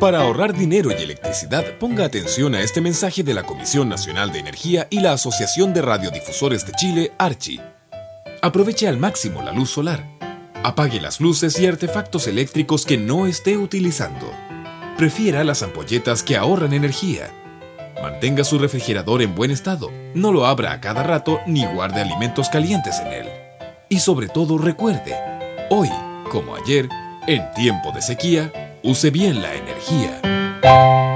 Para ahorrar dinero y electricidad, ponga atención a este mensaje de la Comisión Nacional de Energía y la Asociación de Radiodifusores de Chile, ARCHI. Aproveche al máximo la luz solar. Apague las luces y artefactos eléctricos que no esté utilizando. Prefiera las ampolletas que ahorran energía. Mantenga su refrigerador en buen estado. No lo abra a cada rato ni guarde alimentos calientes en él. Y sobre todo recuerde, hoy, como ayer, en tiempo de sequía, use bien la energía.